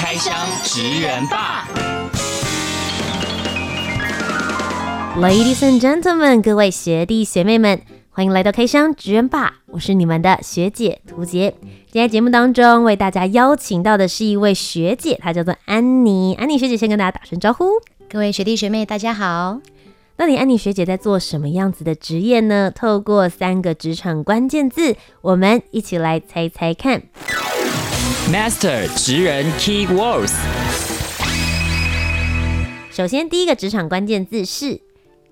开箱职人吧，Ladies and gentlemen，各位学弟学妹们，欢迎来到开箱职人吧，我是你们的学姐涂洁。今天节目当中为大家邀请到的是一位学姐，她叫做安妮。安妮学姐先跟大家打声招呼，各位学弟学妹大家好。那你安妮学姐在做什么样子的职业呢？透过三个职场关键字，我们一起来猜猜看。Master 职人 Key Words。首先，第一个职场关键字是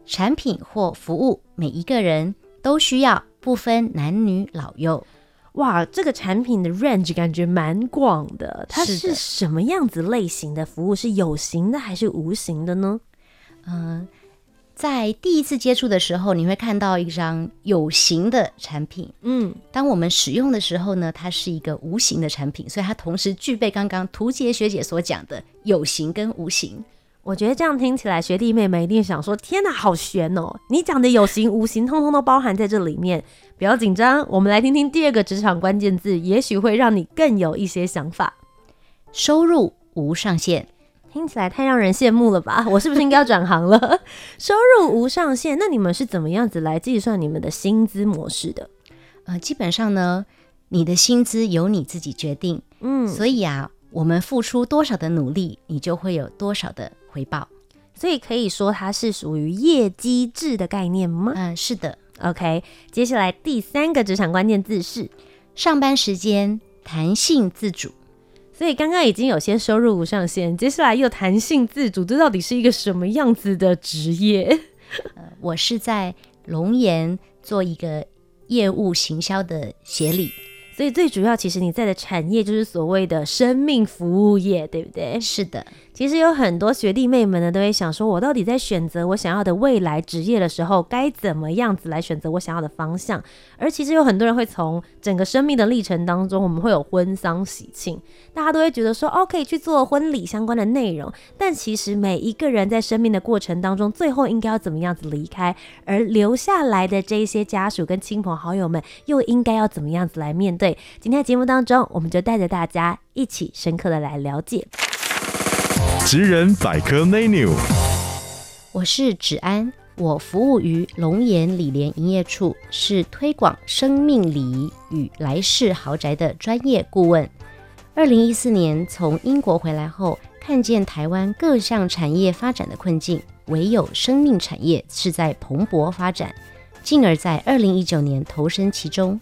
产品或服务，每一个人都需要，不分男女老幼。哇，这个产品的 range 感觉蛮广的。它是什么样子类型的服务？是有形的还是无形的呢？嗯、呃。在第一次接触的时候，你会看到一张有形的产品。嗯，当我们使用的时候呢，它是一个无形的产品，所以它同时具备刚刚图杰学姐所讲的有形跟无形。我觉得这样听起来，学弟妹们一定想说：天哪，好悬哦！你讲的有形、无形，通通都包含在这里面。不要紧张，我们来听听第二个职场关键字，也许会让你更有一些想法。收入无上限。听起来太让人羡慕了吧？我是不是应该要转行了？收入无上限，那你们是怎么样子来计算你们的薪资模式的？呃，基本上呢，你的薪资由你自己决定。嗯，所以啊，我们付出多少的努力，你就会有多少的回报。所以可以说它是属于业绩制的概念吗？嗯，是的。OK，接下来第三个职场关键字是上班时间弹性自主。所以刚刚已经有些收入无上限，接下来又弹性自主，这到底是一个什么样子的职业？呃，我是在龙岩做一个业务行销的协理。所以最主要，其实你在的产业就是所谓的生命服务业，对不对？是的。其实有很多学弟妹们呢，都会想说，我到底在选择我想要的未来职业的时候，该怎么样子来选择我想要的方向？而其实有很多人会从整个生命的历程当中，我们会有婚丧喜庆，大家都会觉得说，哦，可以去做婚礼相关的内容。但其实每一个人在生命的过程当中，最后应该要怎么样子离开，而留下来的这一些家属跟亲朋好友们，又应该要怎么样子来面对？今天的节目当中，我们就带着大家一起深刻的来了解。职人百科 menu，我是芷安，我服务于龙岩礼联营业处，是推广生命礼仪与来世豪宅的专业顾问。二零一四年从英国回来后，看见台湾各项产业发展的困境，唯有生命产业是在蓬勃发展，进而在二零一九年投身其中。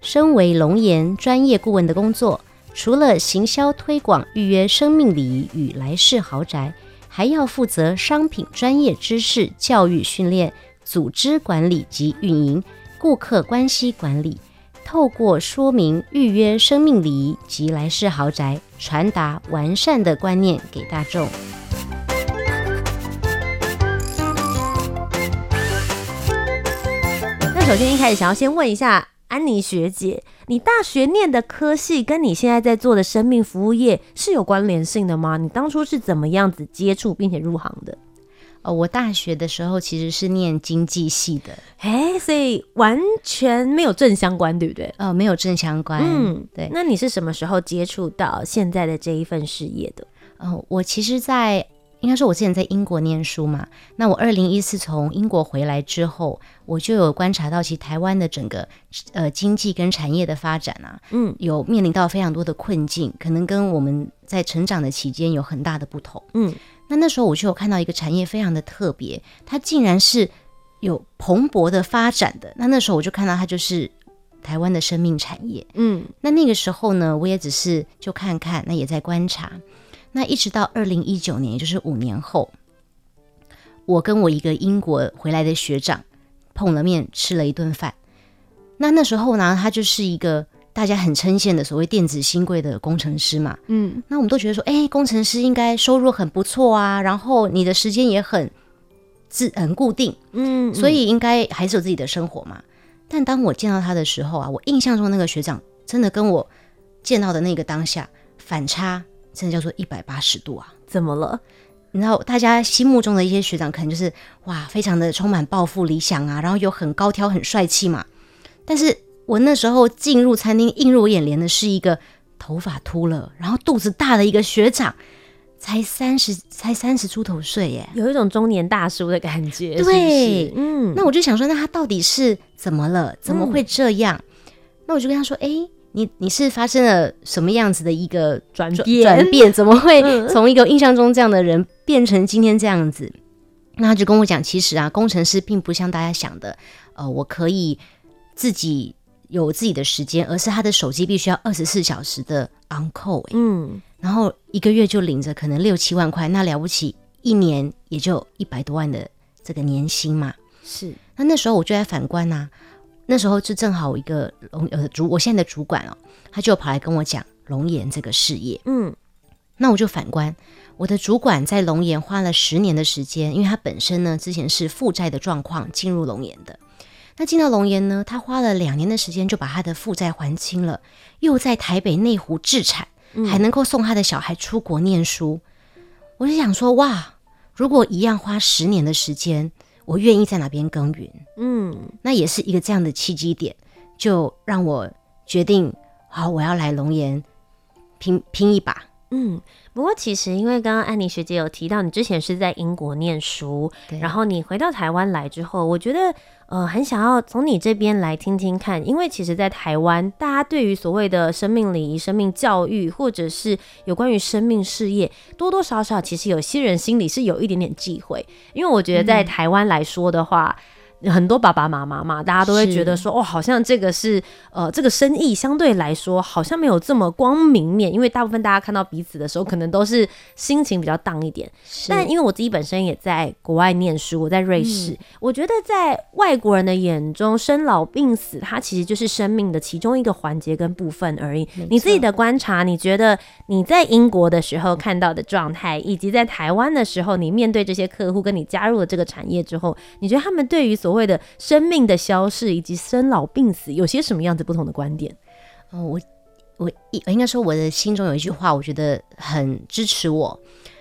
身为龙岩专业顾问的工作。除了行销推广、预约生命礼仪与来世豪宅，还要负责商品专业知识教育训练、组织管理及运营、顾客关系管理。透过说明预约生命礼仪及来世豪宅，传达完善的观念给大众。那首先一开始想要先问一下。安妮学姐，你大学念的科系跟你现在在做的生命服务业是有关联性的吗？你当初是怎么样子接触并且入行的？哦，我大学的时候其实是念经济系的，哎，所以完全没有正相关，对不对？呃，没有正相关。嗯，对。那你是什么时候接触到现在的这一份事业的？哦，我其实，在。应该说，我之前在英国念书嘛，那我二零一四从英国回来之后，我就有观察到，其实台湾的整个呃经济跟产业的发展啊，嗯，有面临到非常多的困境，可能跟我们在成长的期间有很大的不同，嗯，那那时候我就有看到一个产业非常的特别，它竟然是有蓬勃的发展的，那那时候我就看到它就是台湾的生命产业，嗯，那那个时候呢，我也只是就看看，那也在观察。那一直到二零一九年，也就是五年后，我跟我一个英国回来的学长碰了面，吃了一顿饭。那那时候呢，他就是一个大家很称羡的所谓电子新贵的工程师嘛，嗯，那我们都觉得说，哎，工程师应该收入很不错啊，然后你的时间也很自很固定，嗯，所以应该还是有自己的生活嘛。但当我见到他的时候啊，我印象中那个学长真的跟我见到的那个当下反差，真的叫做一百八十度啊！怎么了？你知道大家心目中的一些学长，可能就是哇，非常的充满抱负理想啊，然后又很高挑、很帅气嘛。但是我那时候进入餐厅，映入我眼帘的是一个头发秃了，然后肚子大的一个学长，才三十，才三十出头岁耶，有一种中年大叔的感觉。对，是是嗯，那我就想说，那他到底是怎么了？怎么会这样？嗯、那我就跟他说，哎、欸。你你是发生了什么样子的一个转变？转变怎么会从一个印象中这样的人变成今天这样子？嗯、那他就跟我讲，其实啊，工程师并不像大家想的，呃，我可以自己有自己的时间，而是他的手机必须要二十四小时的 on call，欸。嗯，然后一个月就领着可能六七万块，那了不起，一年也就一百多万的这个年薪嘛。是，那那时候我就在反观呐、啊。那时候就正好一个龙呃主，我现在的主管哦，他就跑来跟我讲龙岩这个事业。嗯，那我就反观我的主管在龙岩花了十年的时间，因为他本身呢之前是负债的状况进入龙岩的。那进到龙岩呢，他花了两年的时间就把他的负债还清了，又在台北内湖置产，还能够送他的小孩出国念书。我就想说，哇，如果一样花十年的时间。我愿意在哪边耕耘，嗯，那也是一个这样的契机点，就让我决定，好，我要来龙岩拼拼一把，嗯。不过其实，因为刚刚安妮学姐有提到，你之前是在英国念书，然后你回到台湾来之后，我觉得呃很想要从你这边来听听看，因为其实，在台湾，大家对于所谓的生命礼仪、生命教育，或者是有关于生命事业，多多少少其实有些人心里是有一点点忌讳，因为我觉得在台湾来说的话。嗯很多爸爸妈妈嘛，大家都会觉得说，是哦，好像这个是呃，这个生意相对来说好像没有这么光明面，因为大部分大家看到彼此的时候，可能都是心情比较荡一点。但因为我自己本身也在国外念书，我在瑞士，嗯、我觉得在外国人的眼中，生老病死它其实就是生命的其中一个环节跟部分而已。你自己的观察，你觉得你在英国的时候看到的状态，以及在台湾的时候，你面对这些客户，跟你加入了这个产业之后，你觉得他们对于所所谓的生命的消逝以及生老病死，有些什么样子不同的观点？哦，我我应该说我的心中有一句话，我觉得很支持我。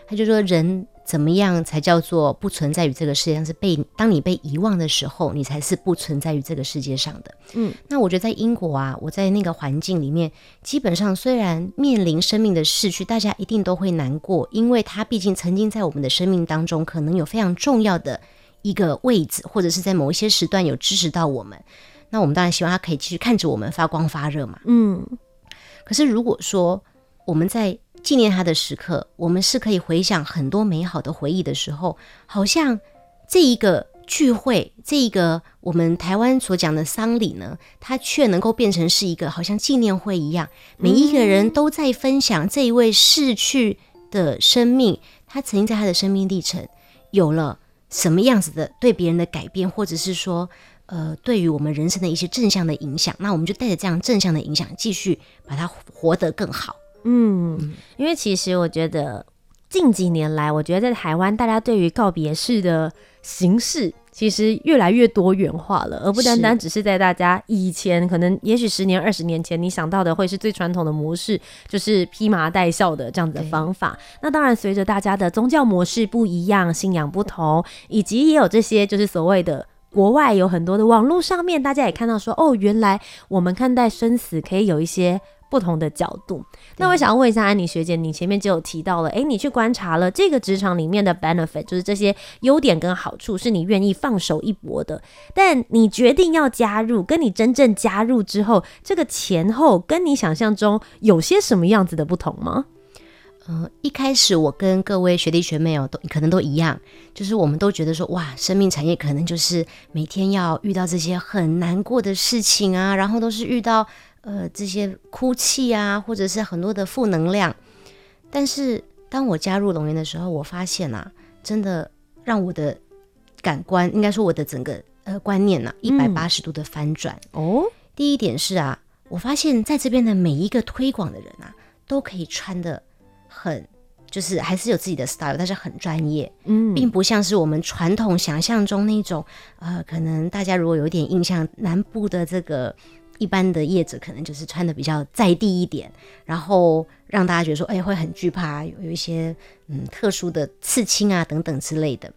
他就说，人怎么样才叫做不存在于这个世界上？是被当你被遗忘的时候，你才是不存在于这个世界上的。嗯，那我觉得在英国啊，我在那个环境里面，基本上虽然面临生命的逝去，大家一定都会难过，因为他毕竟曾经在我们的生命当中，可能有非常重要的。一个位置，或者是在某一些时段有支持到我们，那我们当然希望他可以继续看着我们发光发热嘛。嗯。可是如果说我们在纪念他的时刻，我们是可以回想很多美好的回忆的时候，好像这一个聚会，这一个我们台湾所讲的丧礼呢，它却能够变成是一个好像纪念会一样，每一个人都在分享这一位逝去的生命，他曾经在他的生命历程有了。什么样子的对别人的改变，或者是说，呃，对于我们人生的一些正向的影响，那我们就带着这样正向的影响，继续把它活得更好。嗯，因为其实我觉得近几年来，我觉得在台湾，大家对于告别式的形式。其实越来越多元化了，而不单单只是在大家以前可能，也许十年、二十年前你想到的会是最传统的模式，就是披麻戴孝的这样子的方法。那当然，随着大家的宗教模式不一样，信仰不同，以及也有这些就是所谓的国外有很多的网络上面，大家也看到说，哦，原来我们看待生死可以有一些。不同的角度，那我想要问一下安妮学姐，你前面就有提到了，诶，你去观察了这个职场里面的 benefit，就是这些优点跟好处，是你愿意放手一搏的。但你决定要加入，跟你真正加入之后，这个前后跟你想象中有些什么样子的不同吗？嗯、呃，一开始我跟各位学弟学妹哦，都可能都一样，就是我们都觉得说，哇，生命产业可能就是每天要遇到这些很难过的事情啊，然后都是遇到。呃，这些哭泣啊，或者是很多的负能量，但是当我加入龙岩的时候，我发现啊，真的让我的感官，应该说我的整个呃观念呐、啊，一百八十度的翻转。哦，第一点是啊，我发现在这边的每一个推广的人啊，都可以穿的很，就是还是有自己的 style，但是很专业，嗯，并不像是我们传统想象中那种，呃，可能大家如果有点印象，南部的这个一般的叶子可能就是穿的比较在地一点，然后让大家觉得说，哎，会很惧怕，有有一些嗯特殊的刺青啊等等之类的。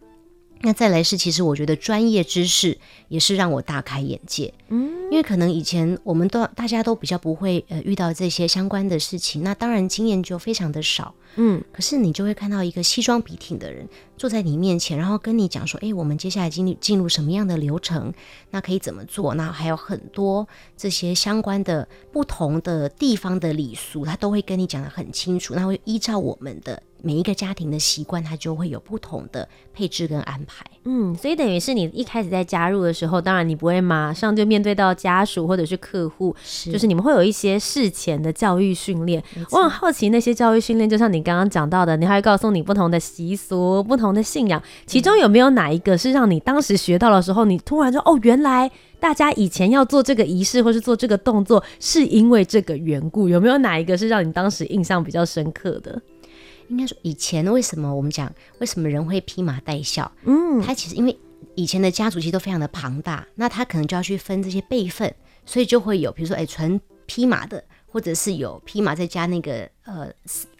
那再来是，其实我觉得专业知识也是让我大开眼界，嗯，因为可能以前我们都大家都比较不会呃遇到这些相关的事情，那当然经验就非常的少，嗯，可是你就会看到一个西装笔挺的人坐在你面前，然后跟你讲说，诶，我们接下来进入进入什么样的流程，那可以怎么做，那还有很多这些相关的不同的地方的礼俗，他都会跟你讲得很清楚，那会依照我们的。每一个家庭的习惯，它就会有不同的配置跟安排。嗯，所以等于是你一开始在加入的时候，当然你不会马上就面对到家属或者是客户，是就是你们会有一些事前的教育训练。我很好奇那些教育训练，就像你刚刚讲到的，你还会告诉你不同的习俗、不同的信仰，其中有没有哪一个是让你当时学到的时候，你突然说哦，原来大家以前要做这个仪式或是做这个动作，是因为这个缘故？有没有哪一个是让你当时印象比较深刻的？应该说，以前为什么我们讲为什么人会披麻戴孝？嗯，他其实因为以前的家族其实都非常的庞大，那他可能就要去分这些辈分，所以就会有比如说哎纯披麻的，或者是有披麻再加那个呃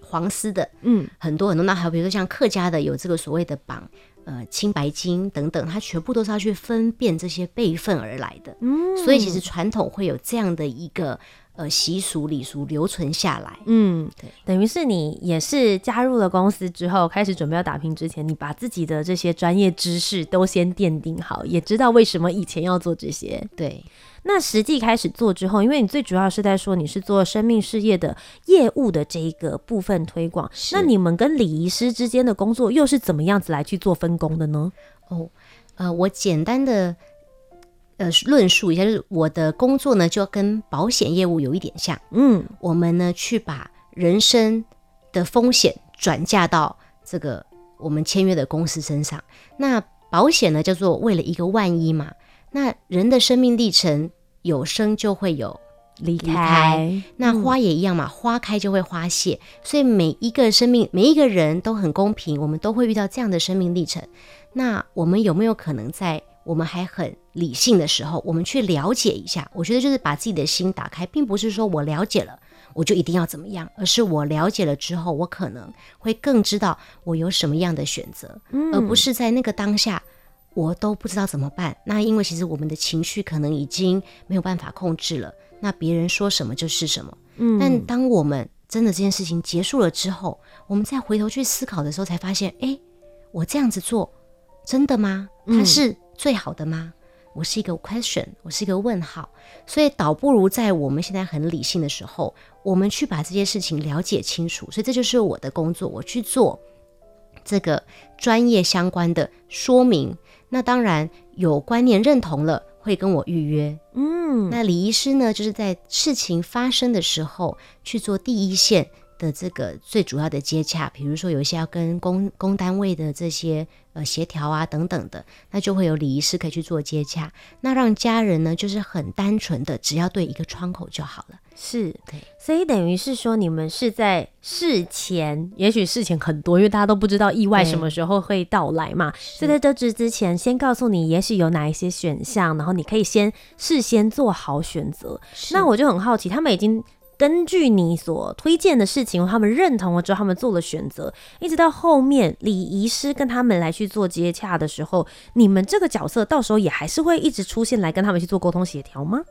黄丝的，嗯，很多很多。那还有比如说像客家的有这个所谓的绑呃青白金等等，他全部都是要去分辨这些辈分而来的。嗯，所以其实传统会有这样的一个。呃，习俗礼俗留存下来，嗯，对，等于是你也是加入了公司之后，开始准备要打拼之前，你把自己的这些专业知识都先奠定好，也知道为什么以前要做这些。对，那实际开始做之后，因为你最主要是在说你是做生命事业的业务的这一个部分推广，那你们跟礼仪师之间的工作又是怎么样子来去做分工的呢？哦，呃，我简单的。呃，论述一下，就是我的工作呢，就跟保险业务有一点像。嗯，我们呢去把人生的风险转嫁到这个我们签约的公司身上。那保险呢，叫做为了一个万一嘛。那人的生命历程有生就会有离开，离开，那花也一样嘛，花开就会花谢。所以每一个生命，每一个人都很公平，我们都会遇到这样的生命历程。那我们有没有可能在我们还很理性的时候，我们去了解一下。我觉得就是把自己的心打开，并不是说我了解了我就一定要怎么样，而是我了解了之后，我可能会更知道我有什么样的选择，而不是在那个当下我都不知道怎么办。那因为其实我们的情绪可能已经没有办法控制了，那别人说什么就是什么。嗯，但当我们真的这件事情结束了之后，我们再回头去思考的时候，才发现，哎，我这样子做真的吗？它是。最好的吗？我是一个 question，我是一个问号，所以倒不如在我们现在很理性的时候，我们去把这些事情了解清楚。所以这就是我的工作，我去做这个专业相关的说明。那当然有观念认同了，会跟我预约。嗯，那李医师呢，就是在事情发生的时候去做第一线的这个最主要的接洽，比如说有一些要跟公公单位的这些呃协调啊等等的，那就会有礼仪师可以去做接洽。那让家人呢，就是很单纯的，只要对一个窗口就好了。是对，所以等于是说，你们是在事前，也许事情很多，因为大家都不知道意外什么时候会到来嘛。所以在得知之前，先告诉你，也许有哪一些选项，然后你可以先事先做好选择。那我就很好奇，他们已经。根据你所推荐的事情，他们认同了之后，他们做了选择，一直到后面礼仪师跟他们来去做接洽的时候，你们这个角色到时候也还是会一直出现来跟他们去做沟通协调吗？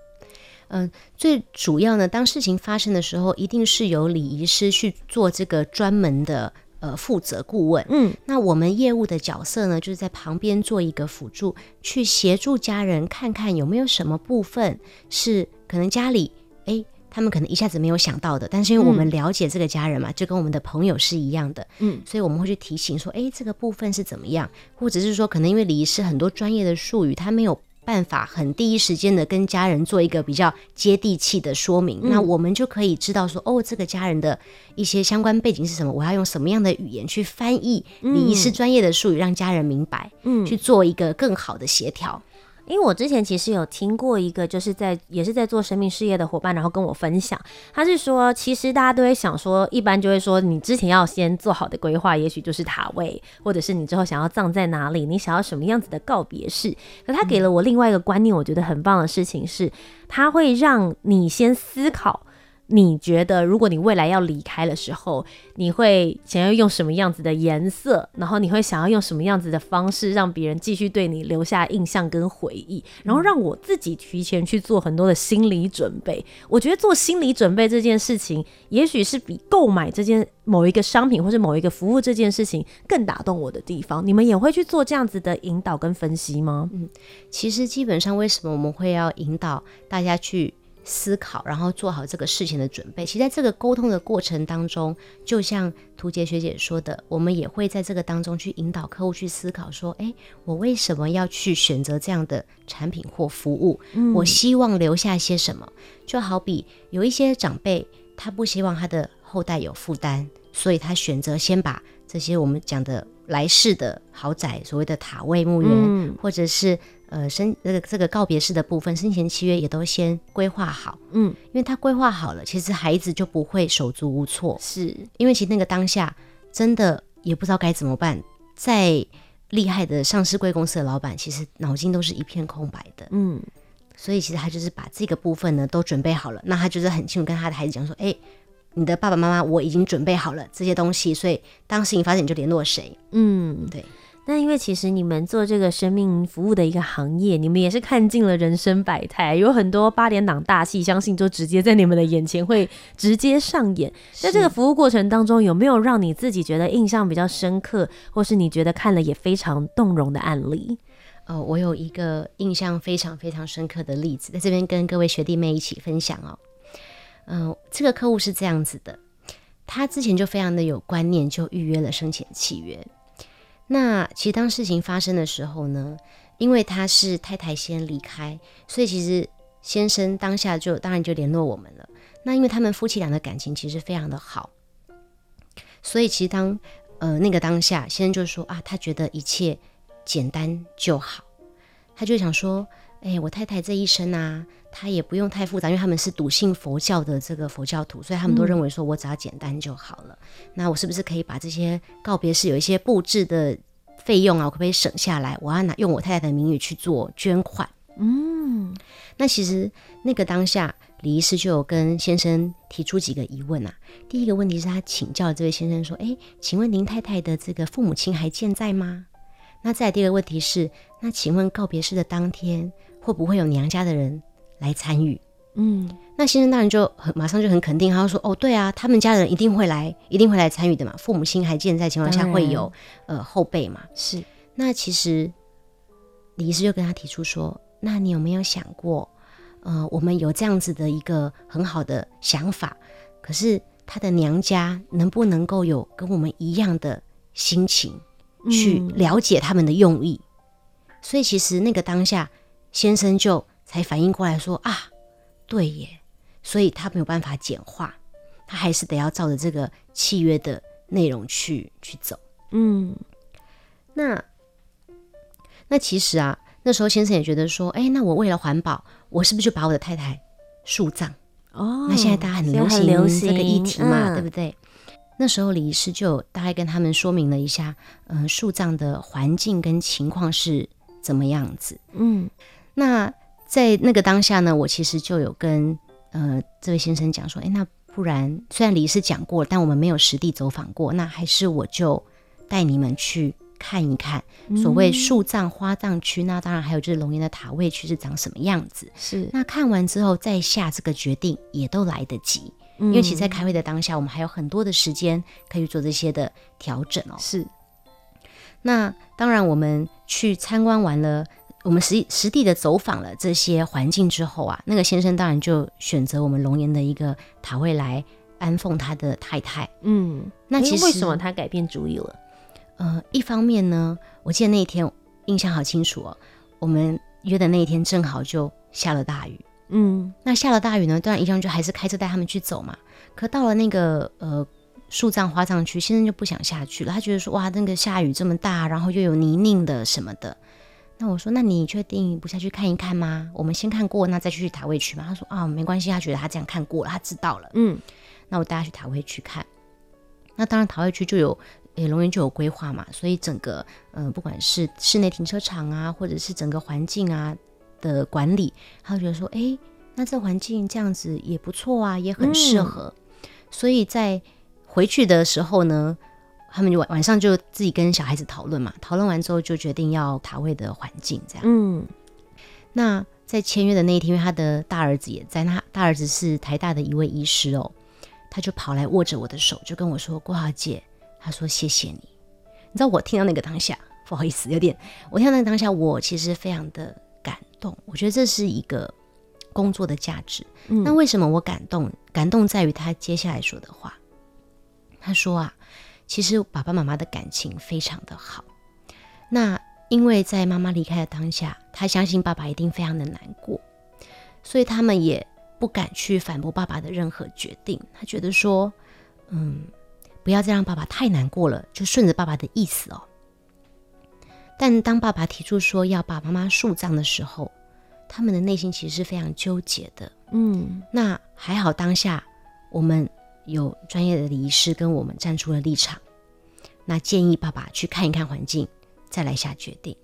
嗯，最主要呢，当事情发生的时候，一定是由礼仪师去做这个专门的呃负责顾问。嗯，那我们业务的角色呢，就是在旁边做一个辅助，去协助家人看看有没有什么部分是可能家里诶。他们可能一下子没有想到的，但是因为我们了解这个家人嘛，嗯、就跟我们的朋友是一样的，嗯，所以我们会去提醒说，哎，这个部分是怎么样，或者是说，可能因为礼仪师很多专业的术语，他没有办法很第一时间的跟家人做一个比较接地气的说明，嗯、那我们就可以知道说，哦，这个家人的一些相关背景是什么，我要用什么样的语言去翻译礼仪师专业的术语，让家人明白，嗯，去做一个更好的协调。因为我之前其实有听过一个，就是在也是在做生命事业的伙伴，然后跟我分享，他是说，其实大家都会想说，一般就会说，你之前要先做好的规划，也许就是塔位，或者是你之后想要葬在哪里，你想要什么样子的告别式。可他给了我另外一个观念，我觉得很棒的事情是，他会让你先思考。你觉得，如果你未来要离开的时候，你会想要用什么样子的颜色？然后你会想要用什么样子的方式，让别人继续对你留下印象跟回忆？然后让我自己提前去做很多的心理准备。我觉得做心理准备这件事情，也许是比购买这件某一个商品或者某一个服务这件事情更打动我的地方。你们也会去做这样子的引导跟分析吗？嗯，其实基本上为什么我们会要引导大家去？思考，然后做好这个事情的准备。其实在这个沟通的过程当中，就像图杰学姐说的，我们也会在这个当中去引导客户去思考，说：诶，我为什么要去选择这样的产品或服务？嗯，我希望留下些什么？就好比有一些长辈，他不希望他的后代有负担，所以他选择先把这些我们讲的来世的豪宅，所谓的塔位墓园，嗯，或者是。呃，生这个这个告别式的部分，生前契约也都先规划好，嗯，因为他规划好了，其实孩子就不会手足无措，是。因为其实那个当下真的也不知道该怎么办。再厉害的上市贵公司的老板，其实脑筋都是一片空白的，嗯，所以其实他就是把这个部分呢都准备好了，那他就是很清楚跟他的孩子讲说，哎，你的爸爸妈妈我已经准备好了这些东西，所以当事情发生你就联络谁，嗯，对。那因为其实你们做这个生命服务的一个行业，你们也是看尽了人生百态，有很多八点档大戏，相信就直接在你们的眼前会直接上演。在这个服务过程当中，有没有让你自己觉得印象比较深刻，或是你觉得看了也非常动容的案例？呃，我有一个印象非常非常深刻的例子，在这边跟各位学弟妹一起分享哦。嗯、呃，这个客户是这样子的，他之前就非常的有观念，就预约了生前契约。那其实当事情发生的时候呢，因为他是太太先离开，所以其实先生当下就当然就联络我们了。那因为他们夫妻俩的感情其实非常的好，所以其实当呃那个当下，先生就说啊，他觉得一切简单就好，他就想说。哎、欸，我太太这一生啊，她也不用太复杂，因为他们是笃信佛教的这个佛教徒，所以他们都认为说我只要简单就好了。嗯、那我是不是可以把这些告别式有一些布置的费用啊，我可不可以省下来？我要拿用我太太的名义去做捐款。嗯，那其实那个当下，李医师就有跟先生提出几个疑问啊。第一个问题是他请教这位先生说：“哎、欸，请问您太太的这个父母亲还健在吗？”那再第二个问题是：“那请问告别式的当天？”会不会有娘家的人来参与？嗯，那先生大人就很马上就很肯定，他就说：“哦，对啊，他们家人一定会来，一定会来参与的嘛。父母亲还健在情况下，会有呃后辈嘛。”是。那其实李医师就跟他提出说：“那你有没有想过，呃，我们有这样子的一个很好的想法，可是他的娘家能不能够有跟我们一样的心情去了解他们的用意？”嗯。所以其实那个当下。先生就才反应过来说啊，对耶，所以他没有办法简化，他还是得要照着这个契约的内容去去走。嗯，那那其实啊，那时候先生也觉得说，哎，那我为了环保，我是不是就把我的太太树葬？哦，那现在大家很流行这个议题嘛，嗯、对不对？那时候李医师就大概跟他们说明了一下，嗯、呃，树葬的环境跟情况是怎么样子？嗯。那在那个当下呢，我其实就有跟呃这位先生讲说，诶，那不然虽然李医师讲过，但我们没有实地走访过，那还是我就带你们去看一看，所谓树葬花葬区，那当然还有就是龙岩的塔位区是长什么样子。是，那看完之后再下这个决定也都来得及，嗯、因为其实在开会的当下，我们还有很多的时间可以做这些的调整哦。是，那当然我们去参观完了。我们实实地的走访了这些环境之后啊，那个先生当然就选择我们龙岩的一个塔位来安奉他的太太。嗯，那其实为什么他改变主意了？呃，一方面呢，我记得那一天印象好清楚哦，我们约的那一天正好就下了大雨。嗯，那下了大雨呢，当然一样就还是开车带他们去走嘛。可到了那个呃树葬花葬区，先生就不想下去了，他觉得说哇，那个下雨这么大，然后又有泥泞的什么的。那我说，那你确定不下去看一看吗？我们先看过，那再去塔位区吗？他说啊，没关系，他觉得他这样看过了，他知道了。嗯，那我带他去塔位区看。那当然，塔位区就有诶，龙岩就有规划嘛，所以整个嗯、呃，不管是室内停车场啊，或者是整个环境啊的管理，他就觉得说，哎，那这环境这样子也不错啊，也很适合。嗯、所以在回去的时候呢。他们就晚晚上就自己跟小孩子讨论嘛，讨论完之后就决定要塔位的环境这样。嗯，那在签约的那一天，因为他的大儿子也在，那大儿子是台大的一位医师哦，他就跑来握着我的手，就跟我说：“郭小姐，他说谢谢你。”你知道我听到那个当下，不好意思，有点我听到那个当下，我其实非常的感动。我觉得这是一个工作的价值。嗯，那为什么我感动？感动在于他接下来说的话。他说啊。其实爸爸妈妈的感情非常的好，那因为在妈妈离开的当下，他相信爸爸一定非常的难过，所以他们也不敢去反驳爸爸的任何决定。他觉得说，嗯，不要再让爸爸太难过了，就顺着爸爸的意思哦。但当爸爸提出说要把妈妈树葬的时候，他们的内心其实是非常纠结的。嗯，那还好当下我们。有专业的礼仪师跟我们站出了立场，那建议爸爸去看一看环境，再来下决定。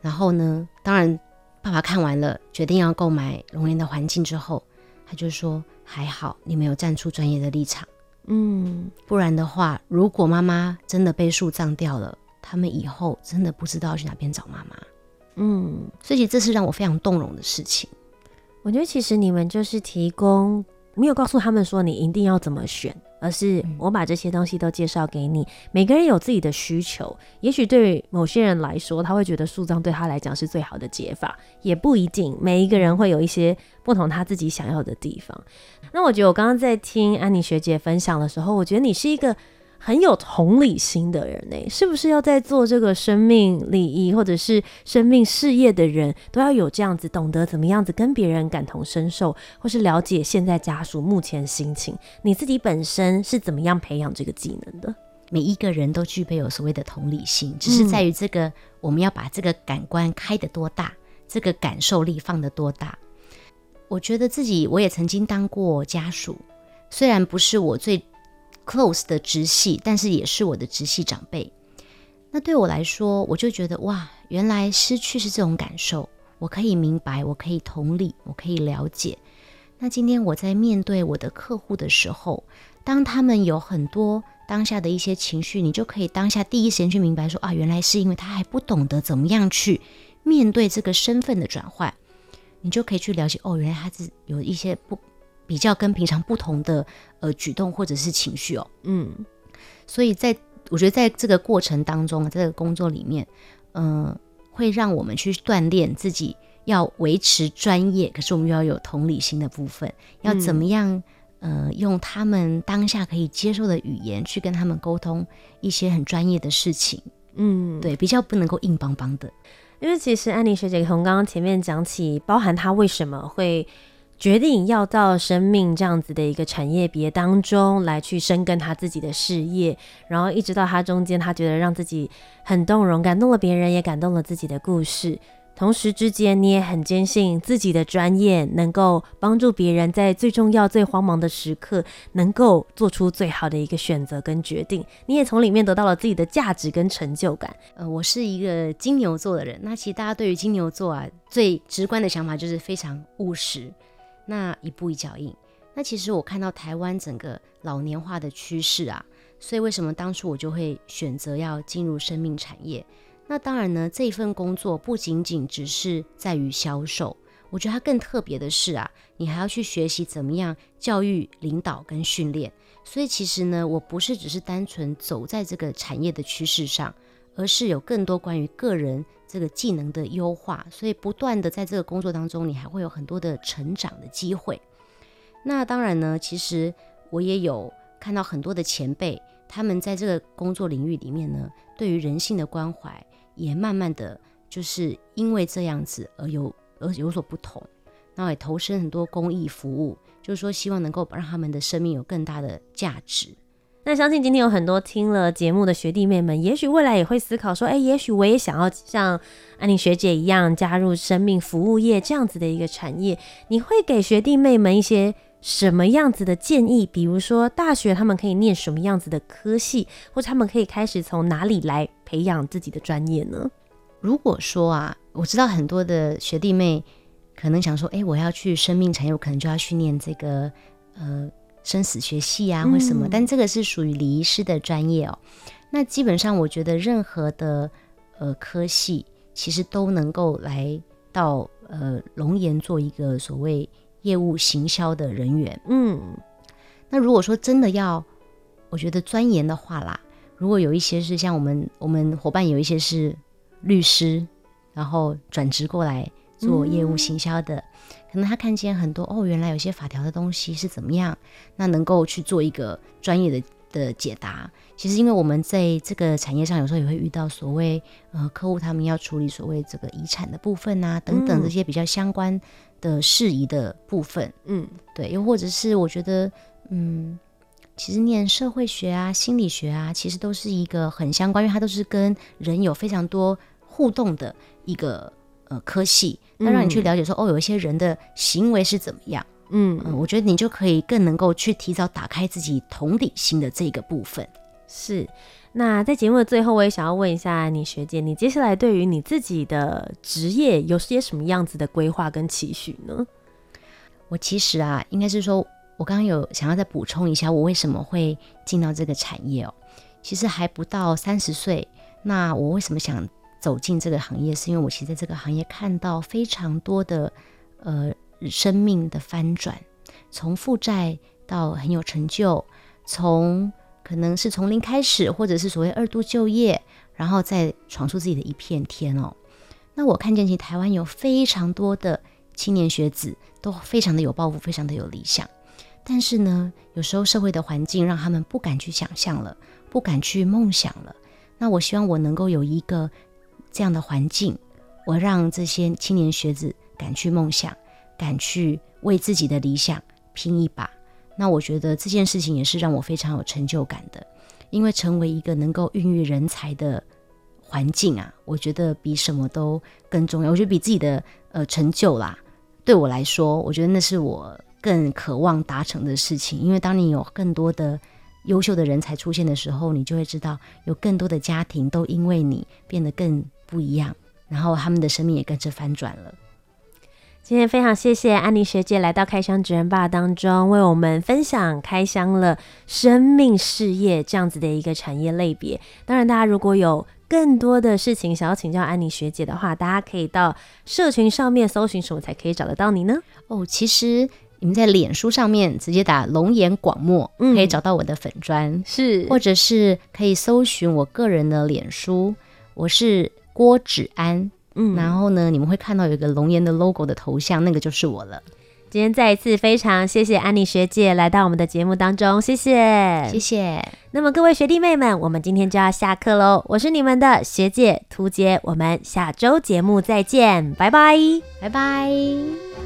然后呢，当然爸爸看完了，决定要购买龙岩的环境之后，他就说：“还好你没有站出专业的立场，嗯，不然的话，如果妈妈真的被树葬掉了，他们以后真的不知道去哪边找妈妈。”嗯，所以这是让我非常动容的事情。我觉得其实你们就是提供。没有告诉他们说你一定要怎么选，而是我把这些东西都介绍给你。每个人有自己的需求，也许对某些人来说，他会觉得树葬对他来讲是最好的解法，也不一定。每一个人会有一些不同他自己想要的地方。那我觉得我刚刚在听安妮学姐分享的时候，我觉得你是一个。很有同理心的人呢，是不是要在做这个生命礼仪或者是生命事业的人都要有这样子懂得怎么样子跟别人感同身受，或是了解现在家属目前心情？你自己本身是怎么样培养这个技能的？每一个人都具备有所谓的同理心，只是在于这个、我们要把这个感官开得多大，这个感受力放得多大。我觉得自己我也曾经当过家属，虽然不是我最。Close 的直系，但是也是我的直系长辈。那对我来说，我就觉得哇，原来失去是这种感受。我可以明白，我可以同理，我可以了解。那今天我在面对我的客户的时候，当他们有很多当下的一些情绪，你就可以当下第一时间去明白说啊，原来是因为他还不懂得怎么样去面对这个身份的转换。你就可以去了解哦，原来他是有一些不。比较跟平常不同的呃举动或者是情绪哦，嗯，所以在我觉得在这个过程当中，在这个工作里面，嗯、呃，会让我们去锻炼自己要维持专业，可是我们又要有同理心的部分，要怎么样呃用他们当下可以接受的语言去跟他们沟通一些很专业的事情，嗯，对，比较不能够硬邦邦的，因为其实安妮学姐从刚刚前面讲起，包含她为什么会。决定要到生命这样子的一个产业别当中来去深耕他自己的事业，然后一直到他中间，他觉得让自己很动容，感动了别人，也感动了自己的故事。同时之间，你也很坚信自己的专业能够帮助别人在最重要、最慌忙的时刻，能够做出最好的一个选择跟决定。你也从里面得到了自己的价值跟成就感。呃，我是一个金牛座的人，那其实大家对于金牛座啊，最直观的想法就是非常务实。那一步一脚印，那其实我看到台湾整个老年化的趋势啊，所以为什么当初我就会选择要进入生命产业？那当然呢，这一份工作不仅仅只是在于销售，我觉得它更特别的是啊，你还要去学习怎么样教育、领导跟训练。所以其实呢，我不是只是单纯走在这个产业的趋势上，而是有更多关于个人。这个技能的优化，所以不断的在这个工作当中，你还会有很多的成长的机会。那当然呢，其实我也有看到很多的前辈，他们在这个工作领域里面呢，对于人性的关怀也慢慢的就是因为这样子而有而有所不同。那也投身很多公益服务，就是说希望能够让他们的生命有更大的价值。那相信今天有很多听了节目的学弟妹们，也许未来也会思考说，哎、也许我也想要像安妮学姐一样加入生命服务业这样子的一个产业。你会给学弟妹们一些什么样子的建议？比如说大学他们可以念什么样子的科系，或者他们可以开始从哪里来培养自己的专业呢？如果说啊，我知道很多的学弟妹可能想说，哎、我要去生命产业，我可能就要去念这个呃。生死学系啊，或什么，嗯、但这个是属于礼仪师的专业哦。那基本上，我觉得任何的呃科系，其实都能够来到呃龙岩做一个所谓业务行销的人员。嗯，那如果说真的要，我觉得钻研的话啦，如果有一些是像我们我们伙伴有一些是律师，然后转职过来做业务行销的。嗯可能他看见很多哦，原来有些法条的东西是怎么样，那能够去做一个专业的的解答。其实，因为我们在这个产业上，有时候也会遇到所谓呃客户他们要处理所谓这个遗产的部分啊，等等这些比较相关的事宜的部分。嗯，对，又或者是我觉得，嗯，其实念社会学啊、心理学啊，其实都是一个很相关，因为它都是跟人有非常多互动的一个呃科系。那让你去了解说，哦，有一些人的行为是怎么样？嗯嗯，我觉得你就可以更能够去提早打开自己同理心的这个部分。是。那在节目的最后，我也想要问一下你学姐，你接下来对于你自己的职业有些什么样子的规划跟期许呢？我其实啊，应该是说，我刚刚有想要再补充一下，我为什么会进到这个产业哦？其实还不到三十岁，那我为什么想？走进这个行业，是因为我其实在这个行业看到非常多的呃生命的翻转，从负债到很有成就，从可能是从零开始，或者是所谓二度就业，然后再闯出自己的一片天哦。那我看见其实台湾有非常多的青年学子都非常的有抱负，非常的有理想，但是呢，有时候社会的环境让他们不敢去想象了，不敢去梦想了。那我希望我能够有一个。这样的环境，我让这些青年学子敢去梦想，敢去为自己的理想拼一把。那我觉得这件事情也是让我非常有成就感的，因为成为一个能够孕育人才的环境啊，我觉得比什么都更重要。我觉得比自己的呃成就啦，对我来说，我觉得那是我更渴望达成的事情。因为当你有更多的优秀的人才出现的时候，你就会知道有更多的家庭都因为你变得更。不一样，然后他们的生命也跟着翻转了。今天非常谢谢安妮学姐来到开箱职人吧当中，为我们分享开箱了生命事业这样子的一个产业类别。当然，大家如果有更多的事情想要请教安妮学姐的话，大家可以到社群上面搜寻什么才可以找得到你呢？哦，其实你们在脸书上面直接打“龙岩广墨”，嗯，可以找到我的粉砖，是，或者是可以搜寻我个人的脸书，我是。郭芷安，嗯，然后呢，你们会看到有一个龙岩的 logo 的头像，那个就是我了。今天再一次非常谢谢安妮学姐来到我们的节目当中，谢谢，谢谢。那么各位学弟妹们，我们今天就要下课喽。我是你们的学姐涂姐，我们下周节目再见，拜拜，拜拜。